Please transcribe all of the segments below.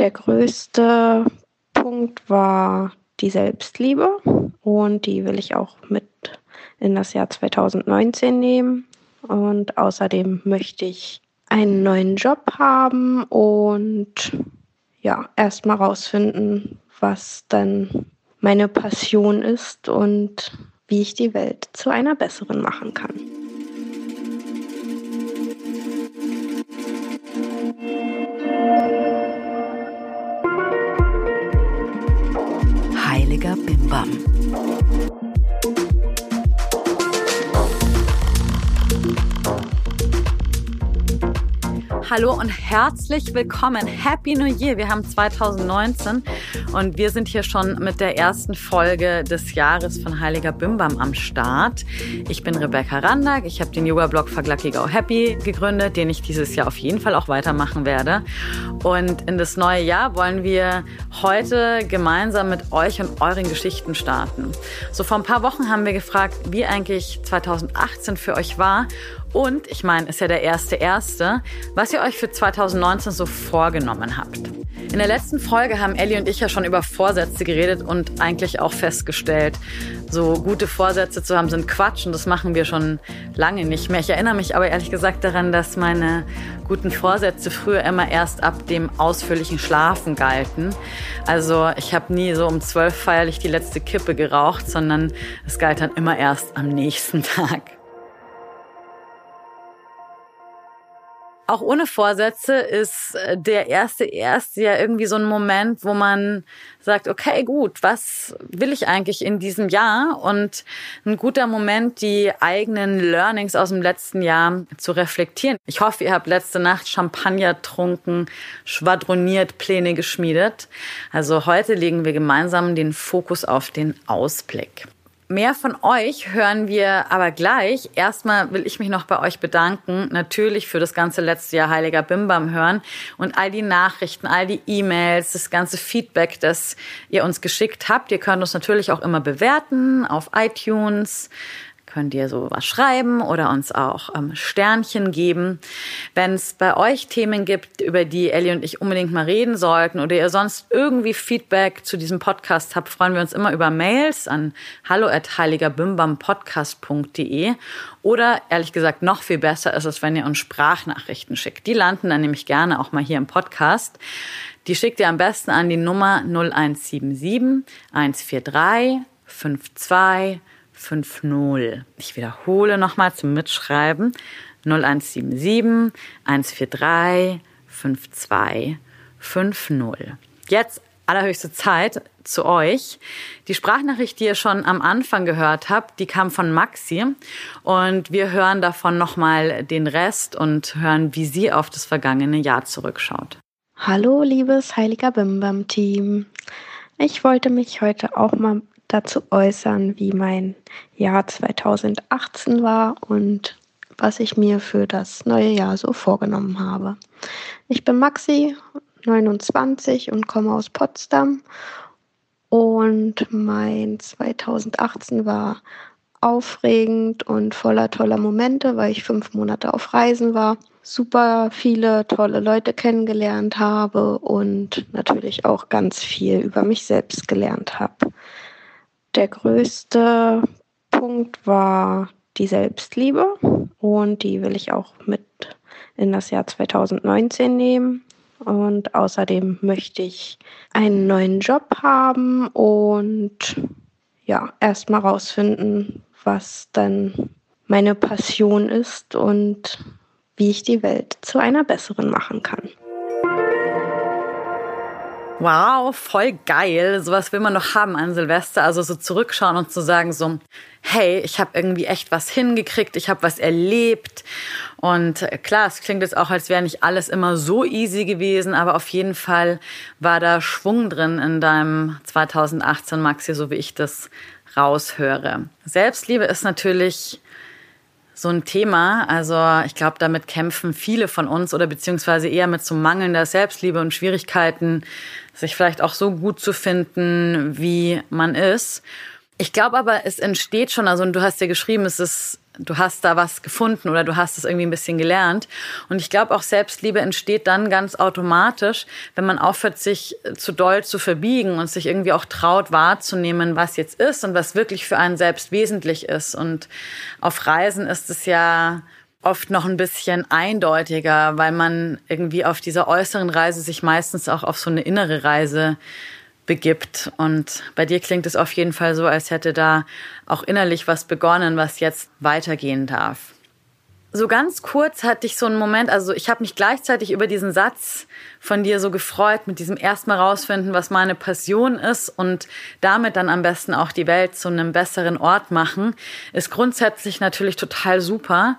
Der größte Punkt war die Selbstliebe und die will ich auch mit in das Jahr 2019 nehmen. Und außerdem möchte ich einen neuen Job haben und ja, erstmal rausfinden, was dann meine Passion ist und wie ich die Welt zu einer besseren machen kann. Heiliger Hallo und herzlich willkommen. Happy New Year. Wir haben 2019 und wir sind hier schon mit der ersten Folge des Jahres von Heiliger Bimbam am Start. Ich bin Rebecca Randag. Ich habe den Yoga-Blog Verglucky Go Happy gegründet, den ich dieses Jahr auf jeden Fall auch weitermachen werde. Und in das neue Jahr wollen wir heute gemeinsam mit euch und euren Geschichten starten. So vor ein paar Wochen haben wir gefragt, wie eigentlich 2018 für euch war und ich meine, ist ja der erste erste, was ihr euch für 2019 so vorgenommen habt. In der letzten Folge haben Ellie und ich ja schon über Vorsätze geredet und eigentlich auch festgestellt, so gute Vorsätze zu haben sind Quatsch und das machen wir schon lange nicht mehr. Ich erinnere mich aber ehrlich gesagt daran, dass meine guten Vorsätze früher immer erst ab dem ausführlichen Schlafen galten. Also ich habe nie so um zwölf feierlich die letzte Kippe geraucht, sondern es galt dann immer erst am nächsten Tag. Auch ohne Vorsätze ist äh, der erste erste ja irgendwie so ein Moment, wo man sagt, okay, gut, was will ich eigentlich in diesem Jahr? Und ein guter Moment, die eigenen Learnings aus dem letzten Jahr zu reflektieren. Ich hoffe, ihr habt letzte Nacht Champagner trunken, schwadroniert, Pläne geschmiedet. Also heute legen wir gemeinsam den Fokus auf den Ausblick. Mehr von euch hören wir aber gleich. Erstmal will ich mich noch bei euch bedanken, natürlich für das ganze letzte Jahr Heiliger Bimbam hören und all die Nachrichten, all die E-Mails, das ganze Feedback, das ihr uns geschickt habt. Ihr könnt uns natürlich auch immer bewerten auf iTunes könnt ihr so was schreiben oder uns auch ähm, Sternchen geben. Wenn es bei euch Themen gibt, über die Ellie und ich unbedingt mal reden sollten oder ihr sonst irgendwie Feedback zu diesem Podcast habt, freuen wir uns immer über Mails an hallo at heiligerbimbampodcast.de oder ehrlich gesagt noch viel besser ist es, wenn ihr uns Sprachnachrichten schickt. Die landen dann nämlich gerne auch mal hier im Podcast. Die schickt ihr am besten an die Nummer 0177 143 52 50. Ich wiederhole nochmal zum Mitschreiben. 0177 143 52 50. Jetzt allerhöchste Zeit zu euch. Die Sprachnachricht, die ihr schon am Anfang gehört habt, die kam von Maxi und wir hören davon nochmal den Rest und hören, wie sie auf das vergangene Jahr zurückschaut. Hallo, liebes Heiliger Bimbam Team. Ich wollte mich heute auch mal dazu äußern, wie mein Jahr 2018 war und was ich mir für das neue Jahr so vorgenommen habe. Ich bin Maxi, 29 und komme aus Potsdam. Und mein 2018 war aufregend und voller toller Momente, weil ich fünf Monate auf Reisen war, super viele tolle Leute kennengelernt habe und natürlich auch ganz viel über mich selbst gelernt habe. Der größte Punkt war die Selbstliebe und die will ich auch mit in das Jahr 2019 nehmen. Und außerdem möchte ich einen neuen Job haben und ja, erstmal rausfinden, was dann meine Passion ist und wie ich die Welt zu einer besseren machen kann. Wow, voll geil. Sowas will man noch haben an Silvester. Also so zurückschauen und zu sagen so, hey, ich habe irgendwie echt was hingekriegt, ich habe was erlebt. Und klar, es klingt jetzt auch, als wäre nicht alles immer so easy gewesen, aber auf jeden Fall war da Schwung drin in deinem 2018, Maxi, so wie ich das raushöre. Selbstliebe ist natürlich so ein Thema. Also ich glaube, damit kämpfen viele von uns oder beziehungsweise eher mit so mangelnder Selbstliebe und Schwierigkeiten, sich vielleicht auch so gut zu finden, wie man ist. Ich glaube aber, es entsteht schon, also und du hast ja geschrieben, es ist du hast da was gefunden oder du hast es irgendwie ein bisschen gelernt. Und ich glaube auch Selbstliebe entsteht dann ganz automatisch, wenn man aufhört, sich zu doll zu verbiegen und sich irgendwie auch traut wahrzunehmen, was jetzt ist und was wirklich für einen selbst wesentlich ist. Und auf Reisen ist es ja oft noch ein bisschen eindeutiger, weil man irgendwie auf dieser äußeren Reise sich meistens auch auf so eine innere Reise begibt. Und bei dir klingt es auf jeden Fall so, als hätte da auch innerlich was begonnen, was jetzt weitergehen darf. So ganz kurz hatte ich so einen Moment, also ich habe mich gleichzeitig über diesen Satz von dir so gefreut, mit diesem erstmal rausfinden, was meine Passion ist und damit dann am besten auch die Welt zu einem besseren Ort machen, ist grundsätzlich natürlich total super.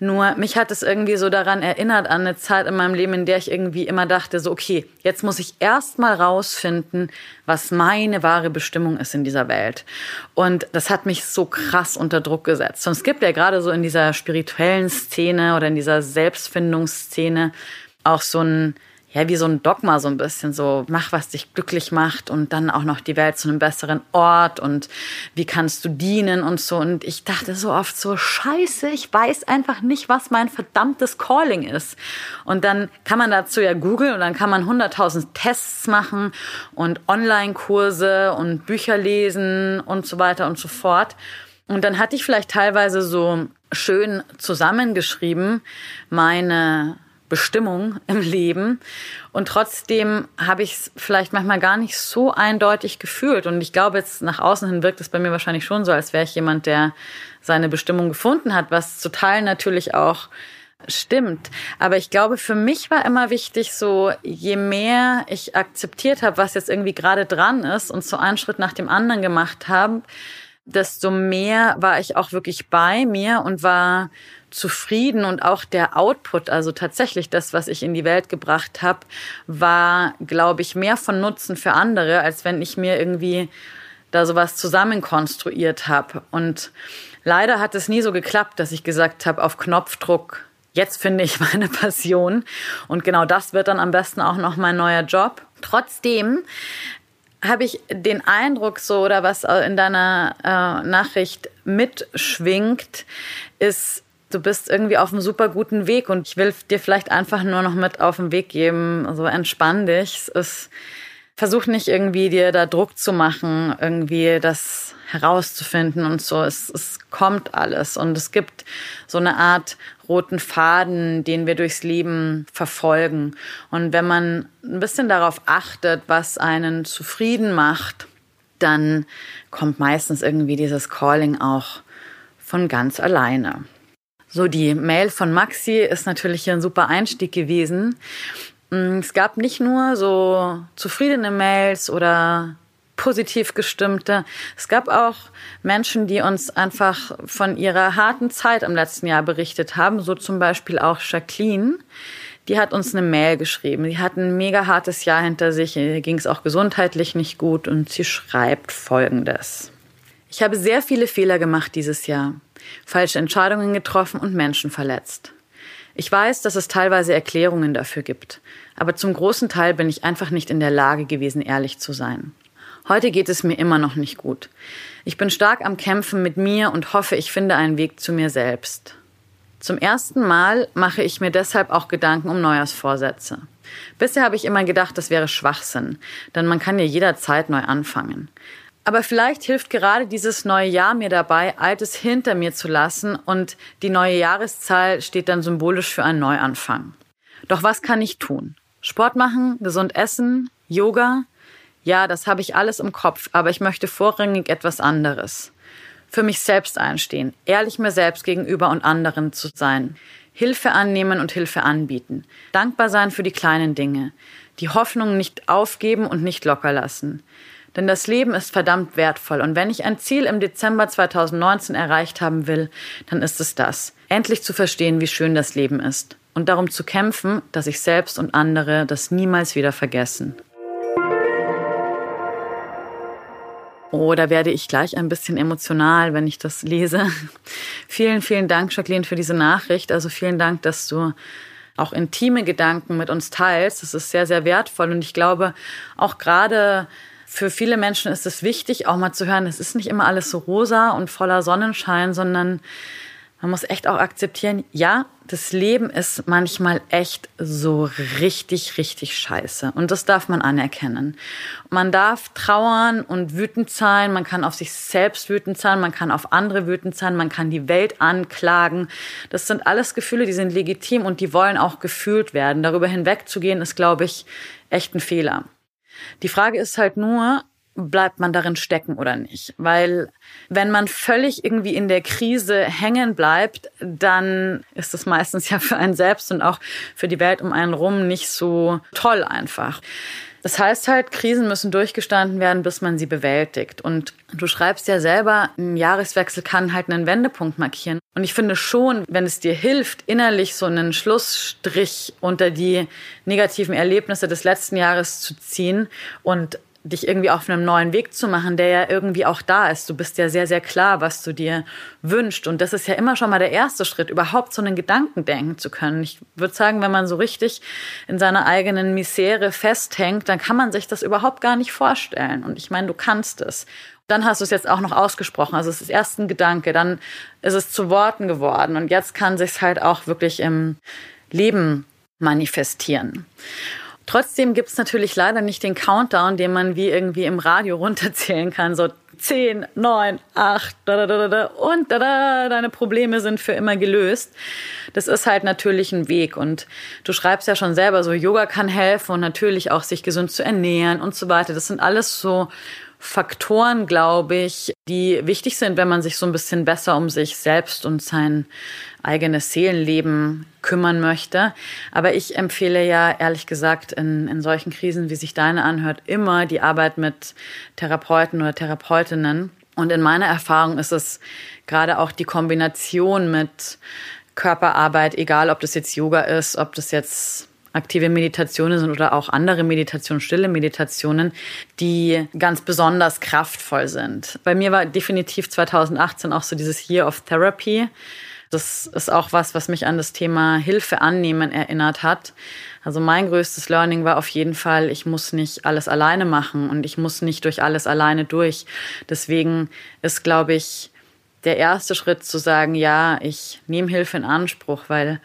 Nur mich hat es irgendwie so daran erinnert an eine Zeit in meinem Leben, in der ich irgendwie immer dachte, so okay, jetzt muss ich erstmal rausfinden, was meine wahre Bestimmung ist in dieser Welt. Und das hat mich so krass unter Druck gesetzt. Und es gibt ja gerade so in dieser spirituellen Szene oder in dieser Selbstfindungsszene auch so ein ja, wie so ein Dogma so ein bisschen so, mach, was dich glücklich macht und dann auch noch die Welt zu einem besseren Ort und wie kannst du dienen und so. Und ich dachte so oft so, scheiße, ich weiß einfach nicht, was mein verdammtes Calling ist. Und dann kann man dazu ja googeln und dann kann man hunderttausend Tests machen und Online-Kurse und Bücher lesen und so weiter und so fort. Und dann hatte ich vielleicht teilweise so schön zusammengeschrieben meine Bestimmung im Leben. Und trotzdem habe ich es vielleicht manchmal gar nicht so eindeutig gefühlt. Und ich glaube, jetzt nach außen hin wirkt es bei mir wahrscheinlich schon so, als wäre ich jemand, der seine Bestimmung gefunden hat, was zu Teilen natürlich auch stimmt. Aber ich glaube, für mich war immer wichtig, so je mehr ich akzeptiert habe, was jetzt irgendwie gerade dran ist und so einen Schritt nach dem anderen gemacht habe, desto mehr war ich auch wirklich bei mir und war zufrieden und auch der Output, also tatsächlich das, was ich in die Welt gebracht habe, war, glaube ich, mehr von Nutzen für andere, als wenn ich mir irgendwie da sowas zusammenkonstruiert habe. Und leider hat es nie so geklappt, dass ich gesagt habe, auf Knopfdruck, jetzt finde ich meine Passion. Und genau das wird dann am besten auch noch mein neuer Job. Trotzdem habe ich den Eindruck so oder was in deiner äh, Nachricht mitschwingt, ist du bist irgendwie auf einem super guten Weg und ich will dir vielleicht einfach nur noch mit auf den Weg geben, so entspann dich. Es ist, versuch nicht irgendwie dir da Druck zu machen, irgendwie das herauszufinden und so. Es, es kommt alles und es gibt so eine Art roten Faden, den wir durchs Leben verfolgen. Und wenn man ein bisschen darauf achtet, was einen zufrieden macht, dann kommt meistens irgendwie dieses Calling auch von ganz alleine. So, die Mail von Maxi ist natürlich ein super Einstieg gewesen. Mm, es gab nicht nur so zufriedene Mails oder positiv gestimmte. Es gab auch Menschen, die uns einfach von ihrer harten Zeit im letzten Jahr berichtet haben. So zum Beispiel auch Jacqueline. Die hat uns eine Mail geschrieben. Die hat ein mega hartes Jahr hinter sich. Ihr ging es auch gesundheitlich nicht gut und sie schreibt Folgendes. Ich habe sehr viele Fehler gemacht dieses Jahr falsche Entscheidungen getroffen und Menschen verletzt. Ich weiß, dass es teilweise Erklärungen dafür gibt, aber zum großen Teil bin ich einfach nicht in der Lage gewesen, ehrlich zu sein. Heute geht es mir immer noch nicht gut. Ich bin stark am Kämpfen mit mir und hoffe, ich finde einen Weg zu mir selbst. Zum ersten Mal mache ich mir deshalb auch Gedanken um Neujahrsvorsätze. Bisher habe ich immer gedacht, das wäre Schwachsinn, denn man kann ja jederzeit neu anfangen. Aber vielleicht hilft gerade dieses neue Jahr mir dabei, Altes hinter mir zu lassen und die neue Jahreszahl steht dann symbolisch für einen Neuanfang. Doch was kann ich tun? Sport machen, gesund essen, Yoga? Ja, das habe ich alles im Kopf, aber ich möchte vorrangig etwas anderes. Für mich selbst einstehen, ehrlich mir selbst gegenüber und anderen zu sein. Hilfe annehmen und Hilfe anbieten. Dankbar sein für die kleinen Dinge. Die Hoffnung nicht aufgeben und nicht locker lassen. Denn das Leben ist verdammt wertvoll. Und wenn ich ein Ziel im Dezember 2019 erreicht haben will, dann ist es das. Endlich zu verstehen, wie schön das Leben ist. Und darum zu kämpfen, dass ich selbst und andere das niemals wieder vergessen. Oh, da werde ich gleich ein bisschen emotional, wenn ich das lese. vielen, vielen Dank, Jacqueline, für diese Nachricht. Also vielen Dank, dass du auch intime Gedanken mit uns teilst. Das ist sehr, sehr wertvoll. Und ich glaube, auch gerade für viele Menschen ist es wichtig, auch mal zu hören, es ist nicht immer alles so rosa und voller Sonnenschein, sondern man muss echt auch akzeptieren, ja, das Leben ist manchmal echt so richtig, richtig scheiße. Und das darf man anerkennen. Man darf trauern und wütend sein, man kann auf sich selbst wütend sein, man kann auf andere wütend sein, man kann die Welt anklagen. Das sind alles Gefühle, die sind legitim und die wollen auch gefühlt werden. Darüber hinwegzugehen, ist, glaube ich, echt ein Fehler. Die Frage ist halt nur, bleibt man darin stecken oder nicht. Weil wenn man völlig irgendwie in der Krise hängen bleibt, dann ist es meistens ja für einen selbst und auch für die Welt um einen rum nicht so toll einfach. Das heißt halt, Krisen müssen durchgestanden werden, bis man sie bewältigt. Und du schreibst ja selber, ein Jahreswechsel kann halt einen Wendepunkt markieren. Und ich finde schon, wenn es dir hilft, innerlich so einen Schlussstrich unter die negativen Erlebnisse des letzten Jahres zu ziehen und dich irgendwie auf einem neuen Weg zu machen, der ja irgendwie auch da ist. Du bist ja sehr, sehr klar, was du dir wünschst. Und das ist ja immer schon mal der erste Schritt, überhaupt so einen Gedanken denken zu können. Ich würde sagen, wenn man so richtig in seiner eigenen Misere festhängt, dann kann man sich das überhaupt gar nicht vorstellen. Und ich meine, du kannst es. Dann hast du es jetzt auch noch ausgesprochen. Also es ist erst ein Gedanke, dann ist es zu Worten geworden. Und jetzt kann sich halt auch wirklich im Leben manifestieren. Trotzdem gibt es natürlich leider nicht den Countdown, den man wie irgendwie im Radio runterzählen kann. So 10, 9, 8, da, da, da, da, und da, da, deine Probleme sind für immer gelöst. Das ist halt natürlich ein Weg. Und du schreibst ja schon selber, so Yoga kann helfen und natürlich auch sich gesund zu ernähren und so weiter. Das sind alles so Faktoren, glaube ich, die wichtig sind, wenn man sich so ein bisschen besser um sich selbst und sein eigenes Seelenleben kümmern möchte. Aber ich empfehle ja ehrlich gesagt in, in solchen Krisen, wie sich deine anhört, immer die Arbeit mit Therapeuten oder Therapeutinnen. Und in meiner Erfahrung ist es gerade auch die Kombination mit Körperarbeit, egal ob das jetzt Yoga ist, ob das jetzt aktive Meditationen sind oder auch andere Meditationen, stille Meditationen, die ganz besonders kraftvoll sind. Bei mir war definitiv 2018 auch so dieses Year of Therapy. Das ist auch was, was mich an das Thema Hilfe annehmen erinnert hat. Also mein größtes Learning war auf jeden Fall, ich muss nicht alles alleine machen und ich muss nicht durch alles alleine durch. Deswegen ist, glaube ich, der erste Schritt zu sagen, ja, ich nehme Hilfe in Anspruch, weil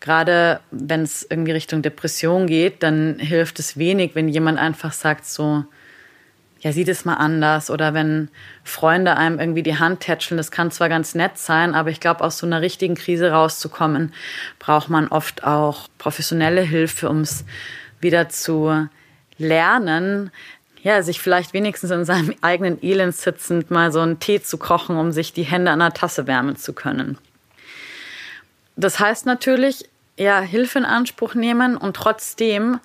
gerade wenn es irgendwie Richtung Depression geht, dann hilft es wenig, wenn jemand einfach sagt so, ja, sieh das mal anders. Oder wenn Freunde einem irgendwie die Hand tätscheln, das kann zwar ganz nett sein, aber ich glaube, aus so einer richtigen Krise rauszukommen, braucht man oft auch professionelle Hilfe, um es wieder zu lernen, ja, sich vielleicht wenigstens in seinem eigenen Elend sitzend mal so einen Tee zu kochen, um sich die Hände an der Tasse wärmen zu können. Das heißt natürlich, ja, Hilfe in Anspruch nehmen und trotzdem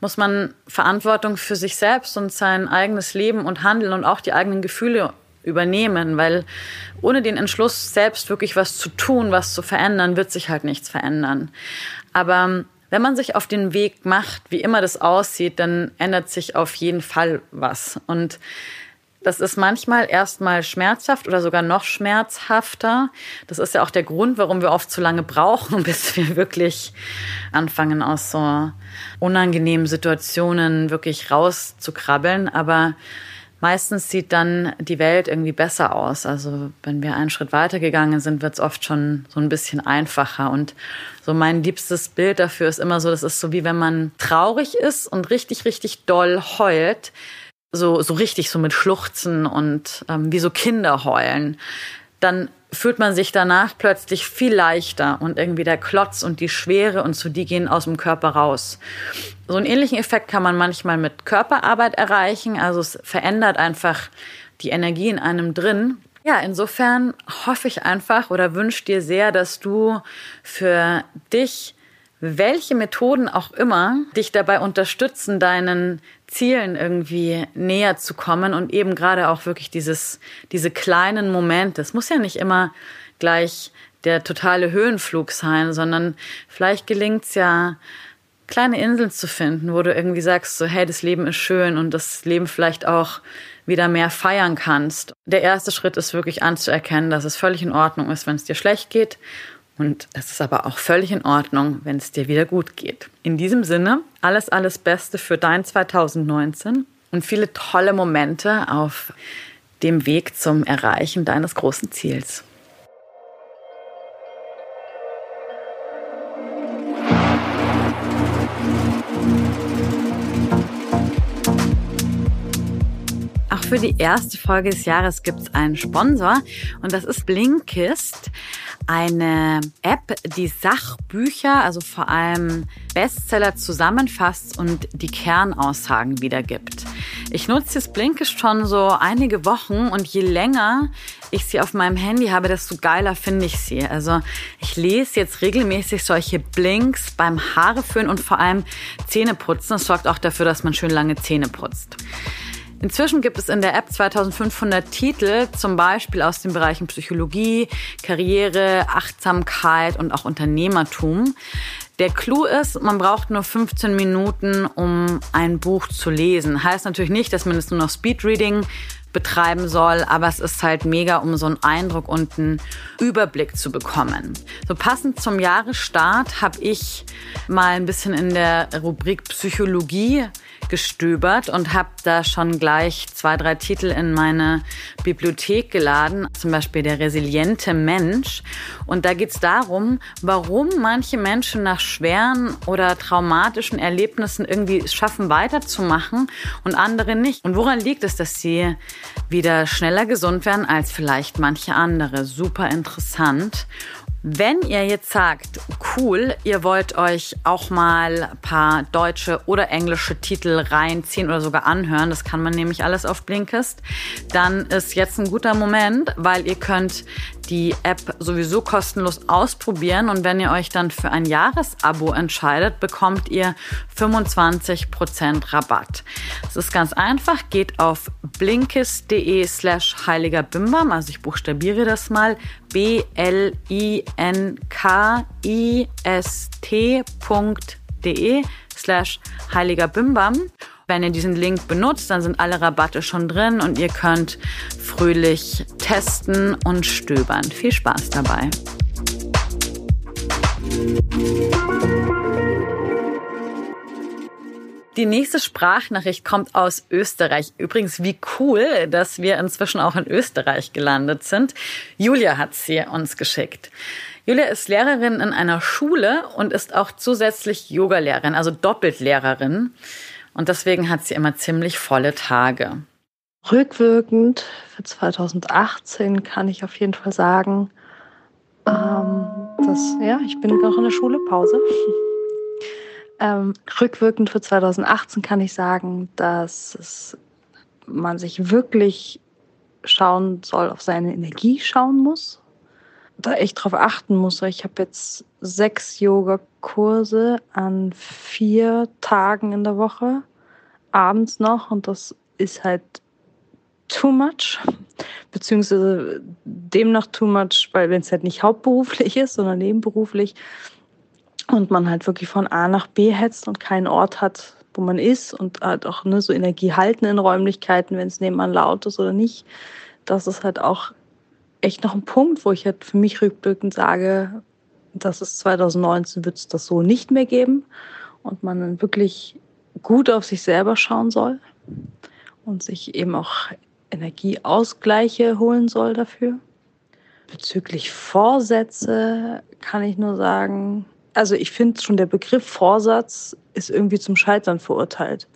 muss man Verantwortung für sich selbst und sein eigenes Leben und Handeln und auch die eigenen Gefühle übernehmen, weil ohne den Entschluss, selbst wirklich was zu tun, was zu verändern, wird sich halt nichts verändern. Aber wenn man sich auf den Weg macht, wie immer das aussieht, dann ändert sich auf jeden Fall was. Und das ist manchmal erstmal schmerzhaft oder sogar noch schmerzhafter. Das ist ja auch der Grund, warum wir oft zu lange brauchen, bis wir wirklich anfangen, aus so unangenehmen Situationen wirklich rauszukrabbeln. Aber meistens sieht dann die Welt irgendwie besser aus. Also wenn wir einen Schritt weitergegangen sind, wird es oft schon so ein bisschen einfacher. Und so mein liebstes Bild dafür ist immer so, das ist so wie wenn man traurig ist und richtig, richtig doll heult so, so richtig so mit Schluchzen und ähm, wie so Kinder heulen, dann fühlt man sich danach plötzlich viel leichter und irgendwie der Klotz und die Schwere und so, die gehen aus dem Körper raus. So einen ähnlichen Effekt kann man manchmal mit Körperarbeit erreichen. Also es verändert einfach die Energie in einem drin. Ja, insofern hoffe ich einfach oder wünsche dir sehr, dass du für dich welche Methoden auch immer dich dabei unterstützen, deinen Zielen irgendwie näher zu kommen und eben gerade auch wirklich dieses, diese kleinen Momente. Es muss ja nicht immer gleich der totale Höhenflug sein, sondern vielleicht gelingt es ja, kleine Inseln zu finden, wo du irgendwie sagst, so, hey, das Leben ist schön und das Leben vielleicht auch wieder mehr feiern kannst. Der erste Schritt ist wirklich anzuerkennen, dass es völlig in Ordnung ist, wenn es dir schlecht geht und es ist aber auch völlig in Ordnung, wenn es dir wieder gut geht. In diesem Sinne, alles, alles Beste für dein 2019 und viele tolle Momente auf dem Weg zum Erreichen deines großen Ziels. Für die erste Folge des Jahres gibt es einen Sponsor und das ist Blinkist, eine App, die Sachbücher, also vor allem Bestseller zusammenfasst und die Kernaussagen wiedergibt. Ich nutze das Blinkist schon so einige Wochen und je länger ich sie auf meinem Handy habe, desto geiler finde ich sie. Also ich lese jetzt regelmäßig solche Blinks beim Haareföhn und vor allem Zähneputzen. Das sorgt auch dafür, dass man schön lange Zähne putzt. Inzwischen gibt es in der App 2500 Titel, zum Beispiel aus den Bereichen Psychologie, Karriere, Achtsamkeit und auch Unternehmertum. Der Clou ist, man braucht nur 15 Minuten, um ein Buch zu lesen. Heißt natürlich nicht, dass man es nur noch Speedreading betreiben soll, aber es ist halt mega, um so einen Eindruck und einen Überblick zu bekommen. So passend zum Jahresstart habe ich mal ein bisschen in der Rubrik Psychologie gestöbert und habe da schon gleich zwei, drei Titel in meine Bibliothek geladen, zum Beispiel Der resiliente Mensch. Und da geht es darum, warum manche Menschen nach schweren oder traumatischen Erlebnissen irgendwie schaffen, weiterzumachen und andere nicht. Und woran liegt es, dass sie wieder schneller gesund werden als vielleicht manche andere? Super interessant. Wenn ihr jetzt sagt, cool, ihr wollt euch auch mal ein paar deutsche oder englische Titel reinziehen oder sogar anhören, das kann man nämlich alles auf Blinkist, dann ist jetzt ein guter Moment, weil ihr könnt die App sowieso kostenlos ausprobieren und wenn ihr euch dann für ein Jahresabo entscheidet, bekommt ihr 25% Rabatt. Es ist ganz einfach, geht auf blinkist.de slash heiliger Bimbam, also ich buchstabiere das mal, b-l-i-n-k-i-s-t.de slash heiliger Bimbam. Wenn ihr diesen Link benutzt, dann sind alle Rabatte schon drin und ihr könnt fröhlich testen und stöbern. Viel Spaß dabei. Die nächste Sprachnachricht kommt aus Österreich. Übrigens, wie cool, dass wir inzwischen auch in Österreich gelandet sind. Julia hat sie uns geschickt. Julia ist Lehrerin in einer Schule und ist auch zusätzlich Yogalehrerin, also doppelt Lehrerin. Und deswegen hat sie immer ziemlich volle Tage. Rückwirkend für 2018 kann ich auf jeden Fall sagen, ähm, dass, ja, ich bin noch in der Schule, Pause. Ähm, rückwirkend für 2018 kann ich sagen, dass es, man sich wirklich schauen soll, auf seine Energie schauen muss. Da echt drauf achten muss. Ich habe jetzt sechs Yoga-Kurse an vier Tagen in der Woche, abends noch, und das ist halt too much, beziehungsweise demnach too much, weil wenn es halt nicht hauptberuflich ist, sondern nebenberuflich, und man halt wirklich von A nach B hetzt und keinen Ort hat, wo man ist und halt auch ne, so Energie halten in Räumlichkeiten, wenn es nebenan laut ist oder nicht. Das ist halt auch echt noch ein Punkt, wo ich halt für mich rückblickend sage, dass es 2019 wird es das so nicht mehr geben und man dann wirklich gut auf sich selber schauen soll und sich eben auch Energieausgleiche holen soll dafür. Bezüglich Vorsätze kann ich nur sagen, also ich finde schon der Begriff Vorsatz ist irgendwie zum Scheitern verurteilt.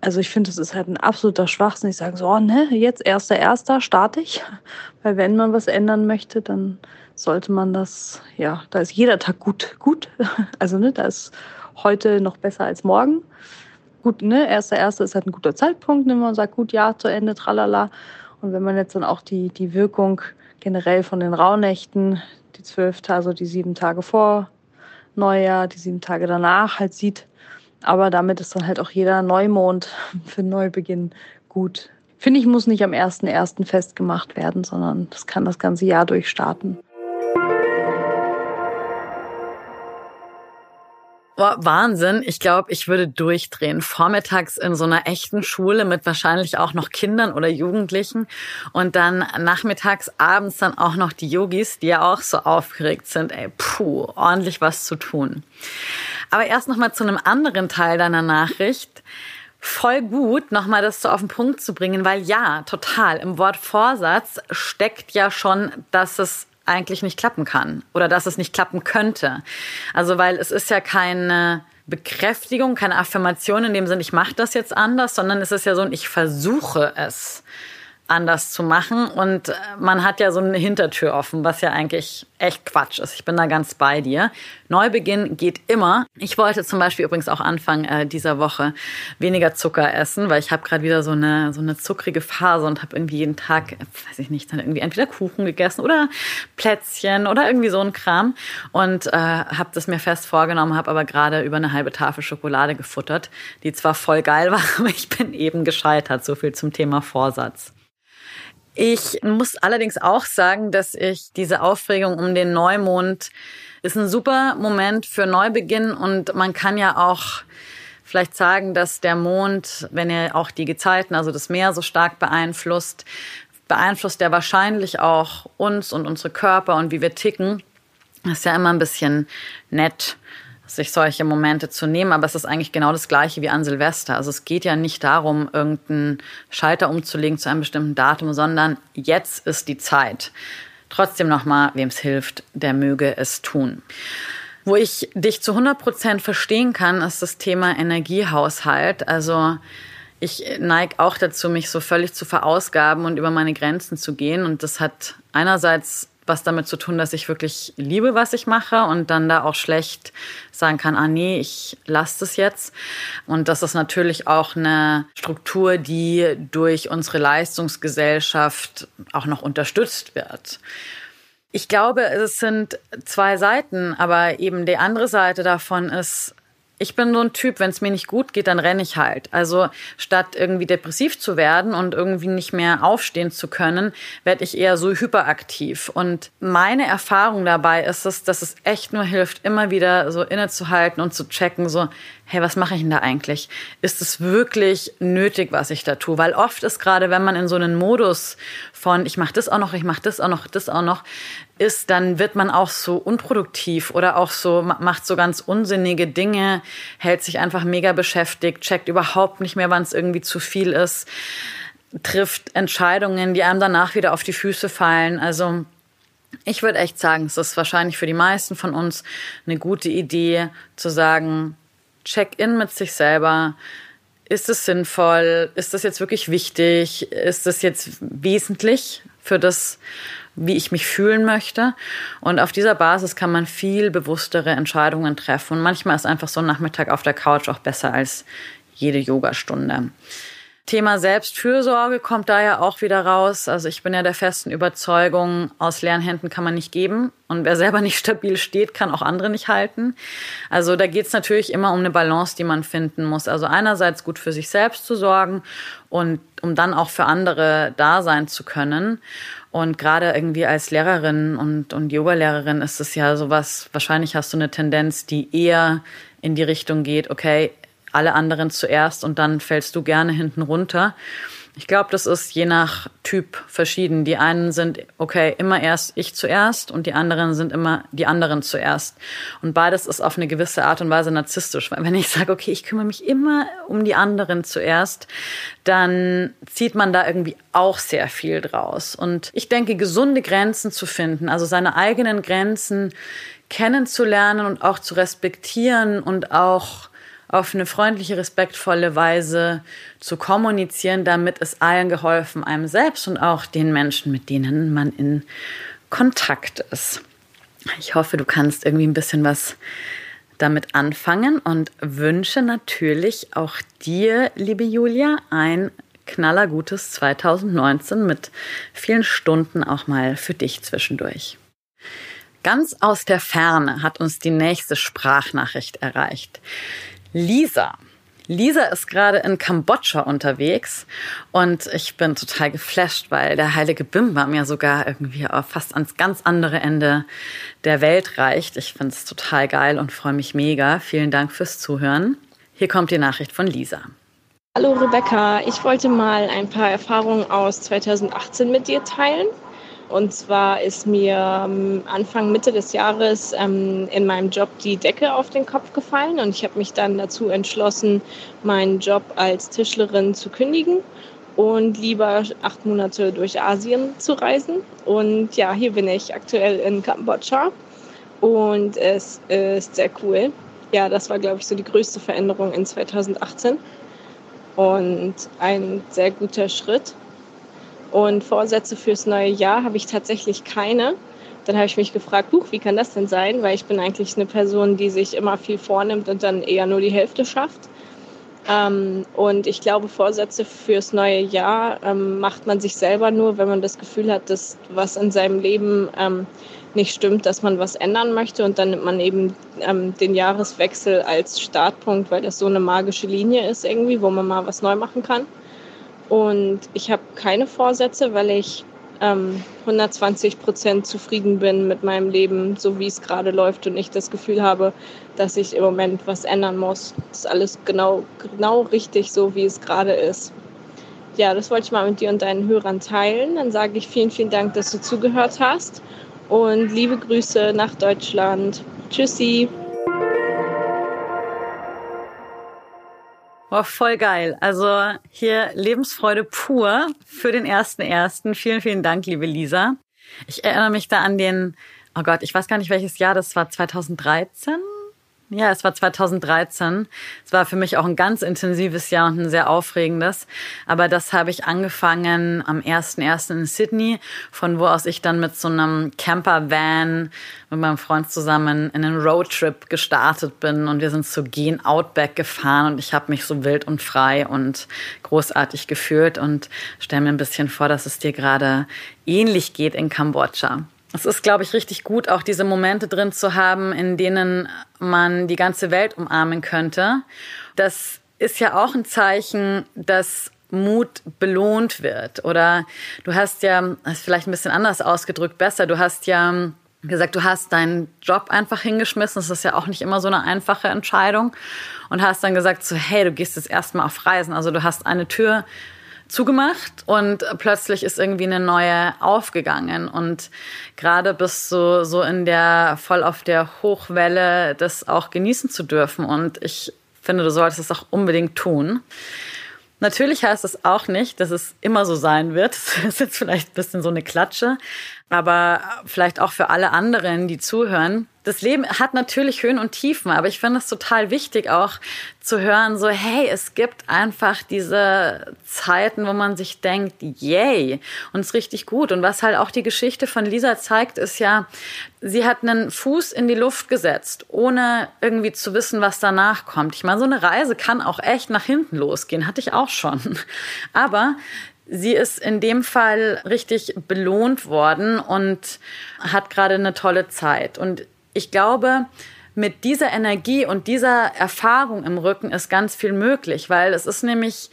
Also ich finde, das ist halt ein absoluter Schwachsinn. Ich sage so, oh, ne, jetzt erster, erster starte ich. Weil wenn man was ändern möchte, dann sollte man das, ja, da ist jeder Tag gut, gut. Also ne, da ist heute noch besser als morgen. Gut, ne, erster, erster ist halt ein guter Zeitpunkt, ne, man sagt, gut, ja, zu Ende, tralala. Und wenn man jetzt dann auch die, die Wirkung generell von den Rauhnächten, die zwölf, also die sieben Tage vor Neujahr, die sieben Tage danach halt sieht. Aber damit ist dann halt auch jeder Neumond für Neubeginn gut. Finde ich, muss nicht am 1.1. festgemacht werden, sondern das kann das ganze Jahr durchstarten. Boah, Wahnsinn. Ich glaube, ich würde durchdrehen. Vormittags in so einer echten Schule mit wahrscheinlich auch noch Kindern oder Jugendlichen und dann nachmittags, abends dann auch noch die Yogis, die ja auch so aufgeregt sind. Ey, puh, ordentlich was zu tun. Aber erst nochmal zu einem anderen Teil deiner Nachricht. Voll gut, nochmal das so auf den Punkt zu bringen, weil ja, total. Im Wort Vorsatz steckt ja schon, dass es eigentlich nicht klappen kann oder dass es nicht klappen könnte. Also weil es ist ja keine Bekräftigung, keine Affirmation in dem Sinne, ich mache das jetzt anders, sondern es ist ja so ein, ich versuche es anders zu machen. Und äh, man hat ja so eine Hintertür offen, was ja eigentlich echt Quatsch ist. Ich bin da ganz bei dir. Neubeginn geht immer. Ich wollte zum Beispiel übrigens auch Anfang äh, dieser Woche weniger Zucker essen, weil ich habe gerade wieder so eine so eine zuckrige Phase und habe irgendwie jeden Tag, weiß ich nicht, dann irgendwie entweder Kuchen gegessen oder Plätzchen oder irgendwie so ein Kram und äh, habe das mir fest vorgenommen, habe aber gerade über eine halbe Tafel Schokolade gefuttert, die zwar voll geil war, aber ich bin eben gescheitert. So viel zum Thema Vorsatz. Ich muss allerdings auch sagen, dass ich diese Aufregung um den Neumond ist ein super Moment für Neubeginn und man kann ja auch vielleicht sagen, dass der Mond, wenn er auch die Gezeiten, also das Meer so stark beeinflusst, beeinflusst er wahrscheinlich auch uns und unsere Körper und wie wir ticken. Das ist ja immer ein bisschen nett, sich solche Momente zu nehmen, aber es ist eigentlich genau das gleiche wie an Silvester. Also es geht ja nicht darum, irgendeinen Schalter umzulegen zu einem bestimmten Datum, sondern jetzt ist die Zeit. Trotzdem nochmal, wem es hilft, der möge es tun. Wo ich dich zu 100 Prozent verstehen kann, ist das Thema Energiehaushalt. Also ich neige auch dazu, mich so völlig zu verausgaben und über meine Grenzen zu gehen. Und das hat einerseits was damit zu tun, dass ich wirklich liebe, was ich mache und dann da auch schlecht sagen kann, ah nee, ich lasse das jetzt. Und das ist natürlich auch eine Struktur, die durch unsere Leistungsgesellschaft auch noch unterstützt wird. Ich glaube, es sind zwei Seiten, aber eben die andere Seite davon ist, ich bin so ein Typ, wenn es mir nicht gut geht, dann renne ich halt. Also statt irgendwie depressiv zu werden und irgendwie nicht mehr aufstehen zu können, werde ich eher so hyperaktiv. Und meine Erfahrung dabei ist es, dass es echt nur hilft, immer wieder so innezuhalten und zu checken, so, hey, was mache ich denn da eigentlich? Ist es wirklich nötig, was ich da tue? Weil oft ist gerade, wenn man in so einen Modus von, ich mache das auch noch, ich mache das auch noch, das auch noch, ist, dann wird man auch so unproduktiv oder auch so, macht so ganz unsinnige Dinge, hält sich einfach mega beschäftigt, checkt überhaupt nicht mehr, wann es irgendwie zu viel ist, trifft Entscheidungen, die einem danach wieder auf die Füße fallen. Also ich würde echt sagen, es ist wahrscheinlich für die meisten von uns eine gute Idee zu sagen, check in mit sich selber. Ist es sinnvoll? Ist das jetzt wirklich wichtig? Ist das jetzt wesentlich für das, wie ich mich fühlen möchte. Und auf dieser Basis kann man viel bewusstere Entscheidungen treffen. Und manchmal ist einfach so ein Nachmittag auf der Couch auch besser als jede Yogastunde. Thema Selbstfürsorge kommt da ja auch wieder raus. Also ich bin ja der festen Überzeugung, aus leeren Händen kann man nicht geben. Und wer selber nicht stabil steht, kann auch andere nicht halten. Also da geht es natürlich immer um eine Balance, die man finden muss. Also einerseits gut für sich selbst zu sorgen und um dann auch für andere da sein zu können. Und gerade irgendwie als Lehrerin und, und Yoga-Lehrerin ist es ja sowas, wahrscheinlich hast du eine Tendenz, die eher in die Richtung geht, okay, alle anderen zuerst und dann fällst du gerne hinten runter. Ich glaube, das ist je nach Typ verschieden. Die einen sind, okay, immer erst ich zuerst und die anderen sind immer die anderen zuerst. Und beides ist auf eine gewisse Art und Weise narzisstisch. Weil wenn ich sage, okay, ich kümmere mich immer um die anderen zuerst, dann zieht man da irgendwie auch sehr viel draus. Und ich denke, gesunde Grenzen zu finden, also seine eigenen Grenzen kennenzulernen und auch zu respektieren und auch auf eine freundliche, respektvolle Weise zu kommunizieren, damit es allen geholfen, einem selbst und auch den Menschen, mit denen man in Kontakt ist. Ich hoffe, du kannst irgendwie ein bisschen was damit anfangen und wünsche natürlich auch dir, liebe Julia, ein knallergutes 2019 mit vielen Stunden auch mal für dich zwischendurch. Ganz aus der Ferne hat uns die nächste Sprachnachricht erreicht. Lisa. Lisa ist gerade in Kambodscha unterwegs und ich bin total geflasht, weil der heilige Bimbam ja sogar irgendwie fast ans ganz andere Ende der Welt reicht. Ich finde es total geil und freue mich mega. Vielen Dank fürs Zuhören. Hier kommt die Nachricht von Lisa. Hallo Rebecca, ich wollte mal ein paar Erfahrungen aus 2018 mit dir teilen. Und zwar ist mir ähm, Anfang Mitte des Jahres ähm, in meinem Job die Decke auf den Kopf gefallen und ich habe mich dann dazu entschlossen, meinen Job als Tischlerin zu kündigen und lieber acht Monate durch Asien zu reisen. Und ja, hier bin ich aktuell in Kambodscha und es ist sehr cool. ja, das war, glaube ich, so die größte Veränderung in 2018 und ein sehr guter Schritt. Und Vorsätze fürs neue Jahr habe ich tatsächlich keine. Dann habe ich mich gefragt, Huch, wie kann das denn sein? Weil ich bin eigentlich eine Person, die sich immer viel vornimmt und dann eher nur die Hälfte schafft. Ähm, und ich glaube, Vorsätze fürs neue Jahr ähm, macht man sich selber nur, wenn man das Gefühl hat, dass was in seinem Leben ähm, nicht stimmt, dass man was ändern möchte. Und dann nimmt man eben ähm, den Jahreswechsel als Startpunkt, weil das so eine magische Linie ist irgendwie, wo man mal was neu machen kann. Und ich habe keine Vorsätze, weil ich ähm, 120 Prozent zufrieden bin mit meinem Leben, so wie es gerade läuft und ich das Gefühl habe, dass ich im Moment was ändern muss. Das ist alles genau, genau richtig, so wie es gerade ist. Ja, das wollte ich mal mit dir und deinen Hörern teilen. Dann sage ich vielen, vielen Dank, dass du zugehört hast und liebe Grüße nach Deutschland. Tschüssi. War voll geil. Also hier Lebensfreude pur für den ersten ersten. Vielen, vielen Dank, liebe Lisa. Ich erinnere mich da an den, oh Gott, ich weiß gar nicht welches Jahr das war, 2013 ja, es war 2013. Es war für mich auch ein ganz intensives Jahr und ein sehr aufregendes. Aber das habe ich angefangen am 1.1. in Sydney, von wo aus ich dann mit so einem Camper-Van mit meinem Freund zusammen in einen Roadtrip gestartet bin. Und wir sind zu Gen Outback gefahren und ich habe mich so wild und frei und großartig gefühlt und stell mir ein bisschen vor, dass es dir gerade ähnlich geht in Kambodscha. Es ist, glaube ich, richtig gut, auch diese Momente drin zu haben, in denen man die ganze Welt umarmen könnte. Das ist ja auch ein Zeichen, dass Mut belohnt wird. Oder du hast ja, das ist vielleicht ein bisschen anders ausgedrückt, besser, du hast ja gesagt, du hast deinen Job einfach hingeschmissen. Das ist ja auch nicht immer so eine einfache Entscheidung. Und hast dann gesagt, so, hey, du gehst jetzt erstmal auf Reisen. Also du hast eine Tür zugemacht und plötzlich ist irgendwie eine neue aufgegangen und gerade bist du so in der voll auf der Hochwelle das auch genießen zu dürfen und ich finde, du solltest es auch unbedingt tun. Natürlich heißt es auch nicht, dass es immer so sein wird. Das ist jetzt vielleicht ein bisschen so eine Klatsche, aber vielleicht auch für alle anderen, die zuhören das Leben hat natürlich Höhen und Tiefen, aber ich finde es total wichtig auch zu hören, so, hey, es gibt einfach diese Zeiten, wo man sich denkt, yay, und es ist richtig gut. Und was halt auch die Geschichte von Lisa zeigt, ist ja, sie hat einen Fuß in die Luft gesetzt, ohne irgendwie zu wissen, was danach kommt. Ich meine, so eine Reise kann auch echt nach hinten losgehen, hatte ich auch schon. Aber Sie ist in dem Fall richtig belohnt worden und hat gerade eine tolle Zeit. Und ich glaube, mit dieser Energie und dieser Erfahrung im Rücken ist ganz viel möglich, weil es ist nämlich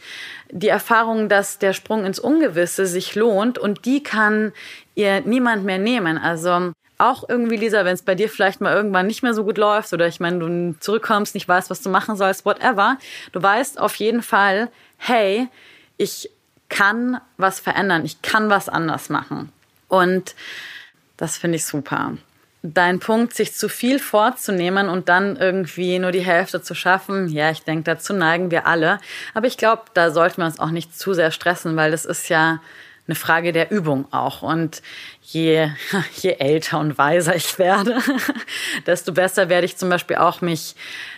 die Erfahrung, dass der Sprung ins Ungewisse sich lohnt und die kann ihr niemand mehr nehmen. Also auch irgendwie, Lisa, wenn es bei dir vielleicht mal irgendwann nicht mehr so gut läuft oder ich meine, du zurückkommst, nicht weißt, was du machen sollst, whatever, du weißt auf jeden Fall, hey, ich kann was verändern, ich kann was anders machen. Und das finde ich super dein Punkt, sich zu viel vorzunehmen und dann irgendwie nur die Hälfte zu schaffen, ja, ich denke, dazu neigen wir alle. Aber ich glaube, da sollten wir uns auch nicht zu sehr stressen, weil das ist ja eine Frage der Übung auch. Und je, je älter und weiser ich werde, desto besser werde ich zum Beispiel auch mich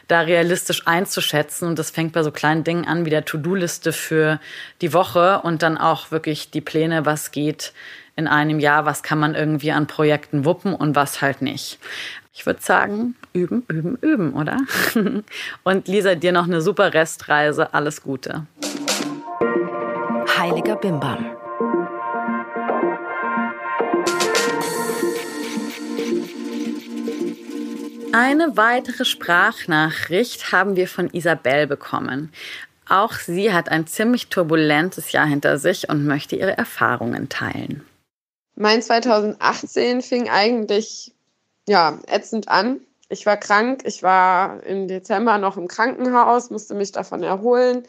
da realistisch einzuschätzen. Und das fängt bei so kleinen Dingen an wie der To-Do-Liste für die Woche und dann auch wirklich die Pläne, was geht in einem Jahr, was kann man irgendwie an Projekten wuppen und was halt nicht. Ich würde sagen, üben, üben, üben, oder? Und Lisa, dir noch eine super Restreise. Alles Gute. Heiliger Bimbam. Eine weitere Sprachnachricht haben wir von Isabel bekommen. Auch sie hat ein ziemlich turbulentes Jahr hinter sich und möchte ihre Erfahrungen teilen. Mein 2018 fing eigentlich ja, ätzend an. Ich war krank, ich war im Dezember noch im Krankenhaus, musste mich davon erholen.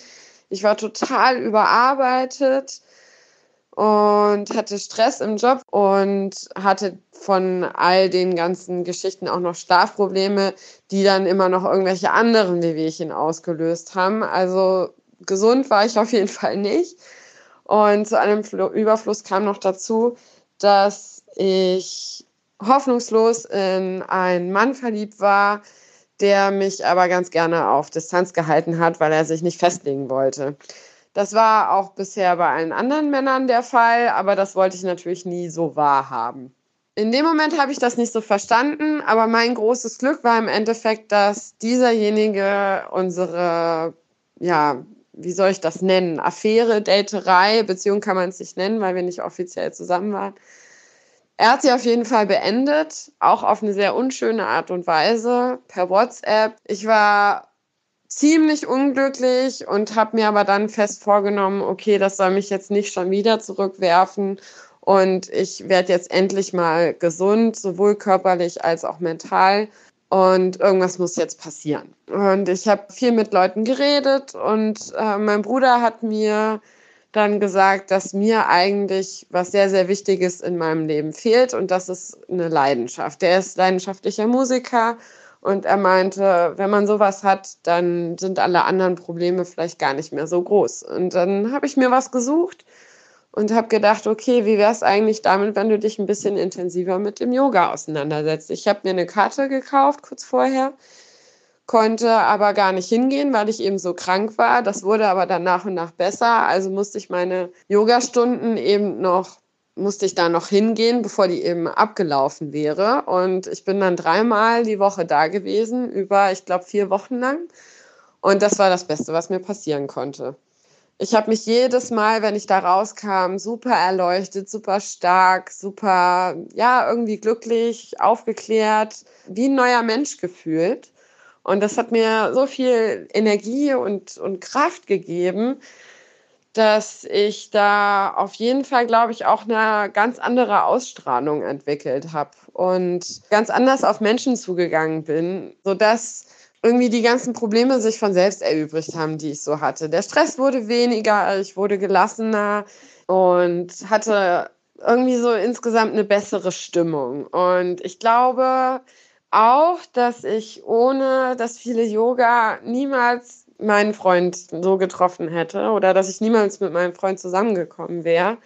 Ich war total überarbeitet und hatte Stress im Job und hatte von all den ganzen Geschichten auch noch Schlafprobleme, die dann immer noch irgendwelche anderen Wehwehchen ausgelöst haben. Also gesund war ich auf jeden Fall nicht. Und zu einem Überfluss kam noch dazu, dass ich hoffnungslos in einen Mann verliebt war, der mich aber ganz gerne auf Distanz gehalten hat, weil er sich nicht festlegen wollte. Das war auch bisher bei allen anderen Männern der Fall, aber das wollte ich natürlich nie so wahrhaben. In dem Moment habe ich das nicht so verstanden, aber mein großes Glück war im Endeffekt, dass dieserjenige unsere, ja, wie soll ich das nennen, Affäre, Daterei, Beziehung kann man es nicht nennen, weil wir nicht offiziell zusammen waren. Er hat sie auf jeden Fall beendet, auch auf eine sehr unschöne Art und Weise, per WhatsApp. Ich war ziemlich unglücklich und habe mir aber dann fest vorgenommen, okay, das soll mich jetzt nicht schon wieder zurückwerfen und ich werde jetzt endlich mal gesund, sowohl körperlich als auch mental und irgendwas muss jetzt passieren. Und ich habe viel mit Leuten geredet und äh, mein Bruder hat mir dann gesagt, dass mir eigentlich was sehr, sehr Wichtiges in meinem Leben fehlt und das ist eine Leidenschaft. Der ist leidenschaftlicher Musiker und er meinte, wenn man sowas hat, dann sind alle anderen Probleme vielleicht gar nicht mehr so groß. Und dann habe ich mir was gesucht und habe gedacht, okay, wie wäre es eigentlich damit, wenn du dich ein bisschen intensiver mit dem Yoga auseinandersetzt? Ich habe mir eine Karte gekauft kurz vorher, konnte aber gar nicht hingehen, weil ich eben so krank war. Das wurde aber dann nach und nach besser. Also musste ich meine Yogastunden eben noch musste ich da noch hingehen, bevor die eben abgelaufen wäre. Und ich bin dann dreimal die Woche da gewesen, über, ich glaube, vier Wochen lang. Und das war das Beste, was mir passieren konnte. Ich habe mich jedes Mal, wenn ich da rauskam, super erleuchtet, super stark, super, ja, irgendwie glücklich, aufgeklärt, wie ein neuer Mensch gefühlt. Und das hat mir so viel Energie und, und Kraft gegeben, dass ich da auf jeden Fall, glaube ich, auch eine ganz andere Ausstrahlung entwickelt habe und ganz anders auf Menschen zugegangen bin, sodass irgendwie die ganzen Probleme sich von selbst erübrigt haben, die ich so hatte. Der Stress wurde weniger, ich wurde gelassener und hatte irgendwie so insgesamt eine bessere Stimmung. Und ich glaube auch, dass ich ohne das viele Yoga niemals meinen Freund so getroffen hätte oder dass ich niemals mit meinem Freund zusammengekommen wäre.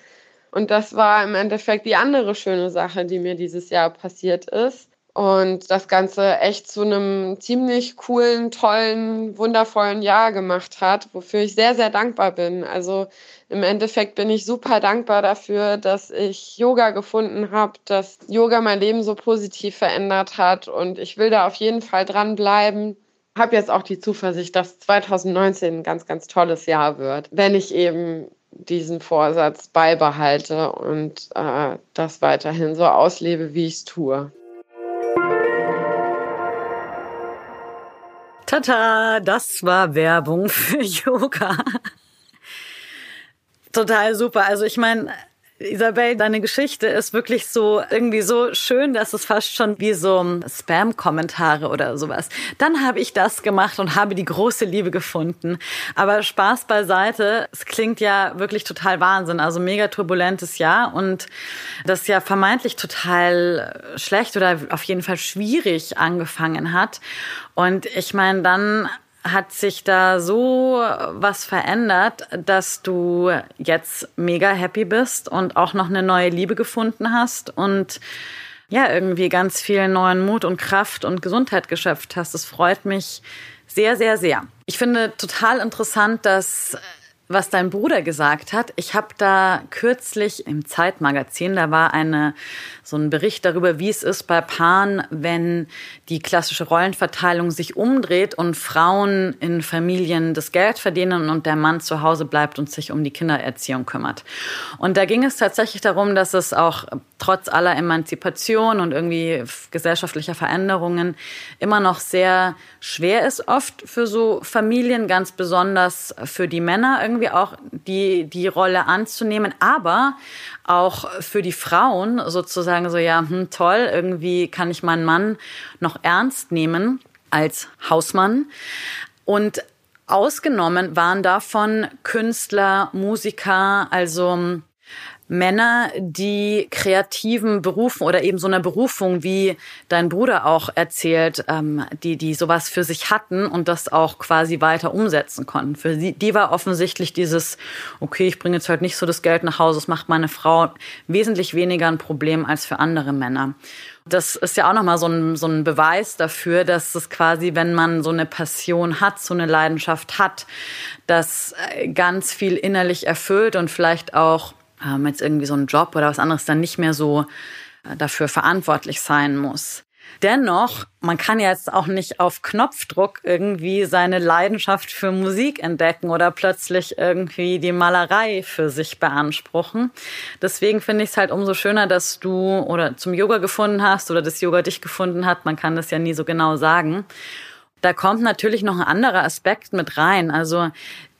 Und das war im Endeffekt die andere schöne Sache, die mir dieses Jahr passiert ist. Und das Ganze echt zu einem ziemlich coolen, tollen, wundervollen Jahr gemacht hat, wofür ich sehr, sehr dankbar bin. Also im Endeffekt bin ich super dankbar dafür, dass ich Yoga gefunden habe, dass Yoga mein Leben so positiv verändert hat. Und ich will da auf jeden Fall dranbleiben habe jetzt auch die Zuversicht, dass 2019 ein ganz, ganz tolles Jahr wird, wenn ich eben diesen Vorsatz beibehalte und äh, das weiterhin so auslebe, wie ich es tue. Tata, das war Werbung für Yoga. Total super. Also ich meine, Isabel, deine Geschichte ist wirklich so irgendwie so schön, dass es fast schon wie so Spam-Kommentare oder sowas. Dann habe ich das gemacht und habe die große Liebe gefunden. Aber Spaß beiseite, es klingt ja wirklich total Wahnsinn. Also mega turbulentes Jahr und das ja vermeintlich total schlecht oder auf jeden Fall schwierig angefangen hat. Und ich meine, dann hat sich da so was verändert, dass du jetzt mega happy bist und auch noch eine neue Liebe gefunden hast und ja, irgendwie ganz viel neuen Mut und Kraft und Gesundheit geschöpft hast. Das freut mich sehr, sehr, sehr. Ich finde total interessant, dass was dein Bruder gesagt hat. Ich habe da kürzlich im Zeitmagazin, da war eine so ein Bericht darüber, wie es ist bei Paaren, wenn die klassische Rollenverteilung sich umdreht und Frauen in Familien das Geld verdienen und der Mann zu Hause bleibt und sich um die Kindererziehung kümmert. Und da ging es tatsächlich darum, dass es auch trotz aller Emanzipation und irgendwie gesellschaftlicher Veränderungen immer noch sehr schwer ist, oft für so Familien, ganz besonders für die Männer irgendwie auch die, die Rolle anzunehmen, aber auch für die Frauen sozusagen so, ja, hm, toll, irgendwie kann ich meinen Mann noch ernst nehmen als Hausmann. Und ausgenommen waren davon Künstler, Musiker, also Männer, die kreativen Berufen oder eben so einer Berufung, wie dein Bruder auch erzählt, ähm, die, die sowas für sich hatten und das auch quasi weiter umsetzen konnten. Für sie, die war offensichtlich dieses, okay, ich bringe jetzt halt nicht so das Geld nach Hause, das macht meine Frau wesentlich weniger ein Problem als für andere Männer. Das ist ja auch nochmal so ein, so ein Beweis dafür, dass es quasi, wenn man so eine Passion hat, so eine Leidenschaft hat, das äh, ganz viel innerlich erfüllt und vielleicht auch ähm, jetzt irgendwie so einen Job oder was anderes dann nicht mehr so äh, dafür verantwortlich sein muss. Dennoch, man kann jetzt auch nicht auf Knopfdruck irgendwie seine Leidenschaft für Musik entdecken oder plötzlich irgendwie die Malerei für sich beanspruchen. Deswegen finde ich es halt umso schöner, dass du oder zum Yoga gefunden hast oder das Yoga dich gefunden hat. Man kann das ja nie so genau sagen. Da kommt natürlich noch ein anderer Aspekt mit rein. Also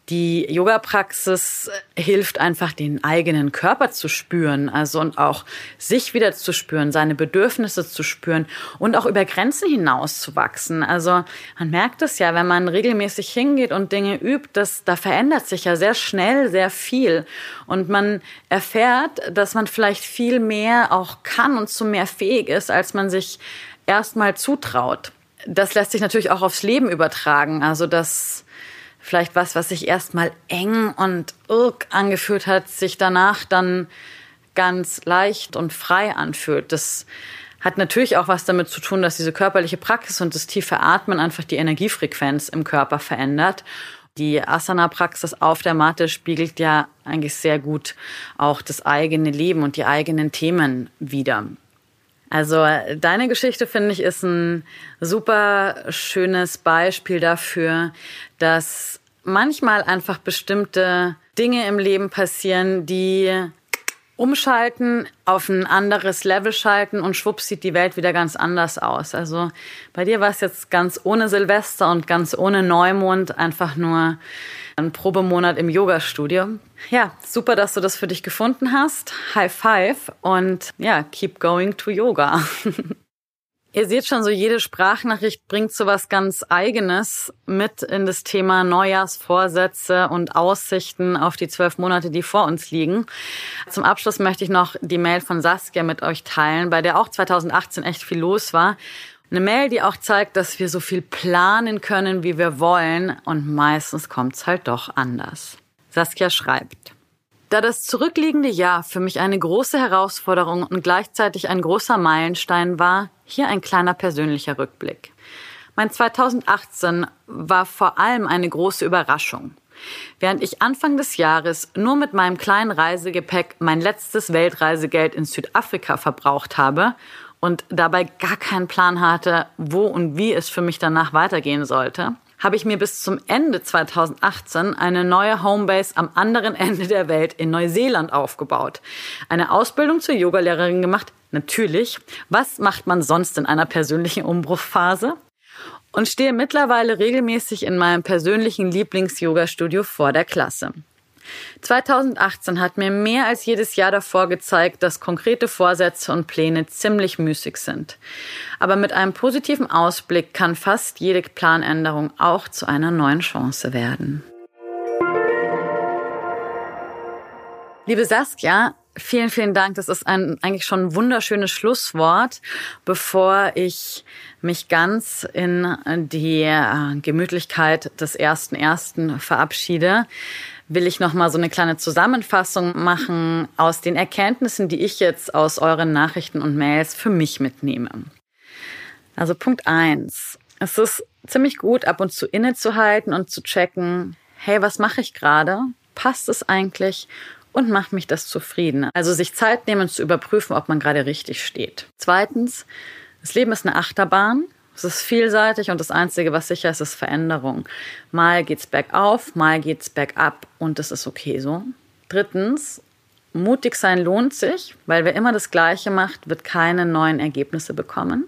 die Yoga-Praxis hilft einfach, den eigenen Körper zu spüren, also und auch sich wieder zu spüren, seine Bedürfnisse zu spüren und auch über Grenzen hinaus zu wachsen. Also man merkt es ja, wenn man regelmäßig hingeht und Dinge übt, dass da verändert sich ja sehr schnell sehr viel und man erfährt, dass man vielleicht viel mehr auch kann und zu mehr fähig ist, als man sich erstmal zutraut. Das lässt sich natürlich auch aufs Leben übertragen. Also das vielleicht was, was sich erstmal eng und irg angefühlt hat, sich danach dann ganz leicht und frei anfühlt. Das hat natürlich auch was damit zu tun, dass diese körperliche Praxis und das tiefe Atmen einfach die Energiefrequenz im Körper verändert. Die Asana-Praxis auf der Matte spiegelt ja eigentlich sehr gut auch das eigene Leben und die eigenen Themen wider. Also deine Geschichte finde ich ist ein super schönes Beispiel dafür, dass manchmal einfach bestimmte Dinge im Leben passieren, die umschalten, auf ein anderes Level schalten und schwupps sieht die Welt wieder ganz anders aus. Also bei dir war es jetzt ganz ohne Silvester und ganz ohne Neumond, einfach nur ein Probemonat im Yoga-Studio. Ja, super, dass du das für dich gefunden hast. High five und ja, keep going to Yoga. Ihr seht schon, so jede Sprachnachricht bringt so was ganz Eigenes mit in das Thema Neujahrsvorsätze und Aussichten auf die zwölf Monate, die vor uns liegen. Zum Abschluss möchte ich noch die Mail von Saskia mit euch teilen, bei der auch 2018 echt viel los war. Eine Mail, die auch zeigt, dass wir so viel planen können, wie wir wollen und meistens kommt es halt doch anders. Saskia schreibt. Da das zurückliegende Jahr für mich eine große Herausforderung und gleichzeitig ein großer Meilenstein war, hier ein kleiner persönlicher Rückblick. Mein 2018 war vor allem eine große Überraschung. Während ich Anfang des Jahres nur mit meinem kleinen Reisegepäck mein letztes Weltreisegeld in Südafrika verbraucht habe und dabei gar keinen Plan hatte, wo und wie es für mich danach weitergehen sollte, habe ich mir bis zum Ende 2018 eine neue Homebase am anderen Ende der Welt in Neuseeland aufgebaut. Eine Ausbildung zur Yogalehrerin gemacht, natürlich. Was macht man sonst in einer persönlichen Umbruchphase? Und stehe mittlerweile regelmäßig in meinem persönlichen Lieblings-Yoga-Studio vor der Klasse. 2018 hat mir mehr als jedes Jahr davor gezeigt, dass konkrete Vorsätze und Pläne ziemlich müßig sind. Aber mit einem positiven Ausblick kann fast jede Planänderung auch zu einer neuen Chance werden. Liebe Saskia, vielen, vielen Dank. Das ist ein, eigentlich schon ein wunderschönes Schlusswort, bevor ich mich ganz in die äh, Gemütlichkeit des ersten ersten verabschiede will ich noch mal so eine kleine Zusammenfassung machen aus den Erkenntnissen, die ich jetzt aus euren Nachrichten und Mails für mich mitnehme. Also Punkt eins: Es ist ziemlich gut, ab und zu innezuhalten und zu checken, hey, was mache ich gerade? Passt es eigentlich? Und macht mich das zufrieden? Also sich Zeit nehmen zu überprüfen, ob man gerade richtig steht. Zweitens, das Leben ist eine Achterbahn es ist vielseitig und das Einzige, was sicher ist, ist Veränderung. Mal geht's bergauf, mal geht's bergab und das ist okay so. Drittens, mutig sein lohnt sich, weil wer immer das Gleiche macht, wird keine neuen Ergebnisse bekommen.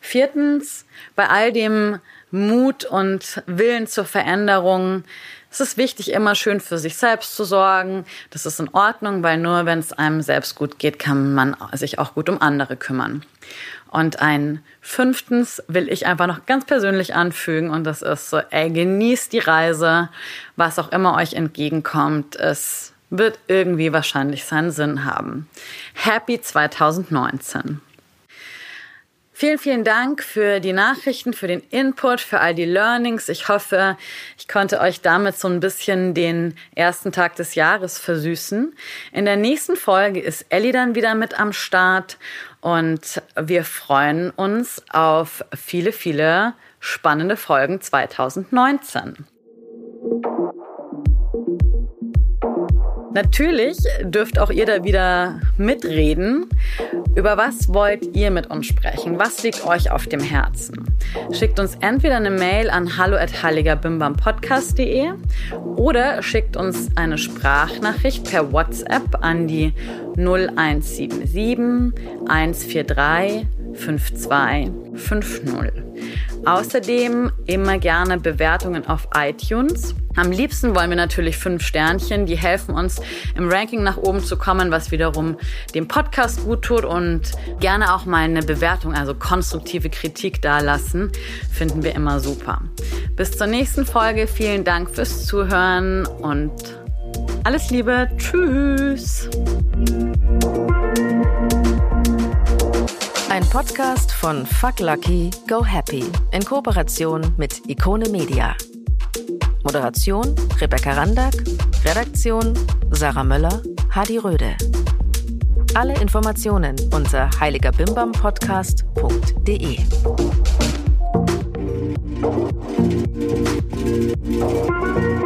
Viertens, bei all dem Mut und Willen zur Veränderung, es ist wichtig, immer schön für sich selbst zu sorgen. Das ist in Ordnung, weil nur wenn es einem selbst gut geht, kann man sich auch gut um andere kümmern. Und ein fünftens will ich einfach noch ganz persönlich anfügen und das ist so, ey, genießt die Reise, was auch immer euch entgegenkommt, ist wird irgendwie wahrscheinlich seinen Sinn haben. Happy 2019. Vielen, vielen Dank für die Nachrichten, für den Input, für all die Learnings. Ich hoffe, ich konnte euch damit so ein bisschen den ersten Tag des Jahres versüßen. In der nächsten Folge ist Ellie dann wieder mit am Start und wir freuen uns auf viele, viele spannende Folgen 2019. Natürlich dürft auch ihr da wieder mitreden. Über was wollt ihr mit uns sprechen? Was liegt euch auf dem Herzen? Schickt uns entweder eine Mail an hallo@heiligerbimbampodcast.de oder schickt uns eine Sprachnachricht per WhatsApp an die 0177 143 5250. Außerdem immer gerne Bewertungen auf iTunes. Am liebsten wollen wir natürlich fünf Sternchen, die helfen uns im Ranking nach oben zu kommen, was wiederum dem Podcast gut tut und gerne auch mal eine Bewertung, also konstruktive Kritik dalassen, finden wir immer super. Bis zur nächsten Folge, vielen Dank fürs Zuhören und alles Liebe, tschüss. Ein Podcast von Fuck Lucky, Go Happy in Kooperation mit Ikone Media. Moderation Rebecca Randack, Redaktion Sarah Möller, Hadi Röde. Alle Informationen unter heiligerbimbampodcast.de. Musik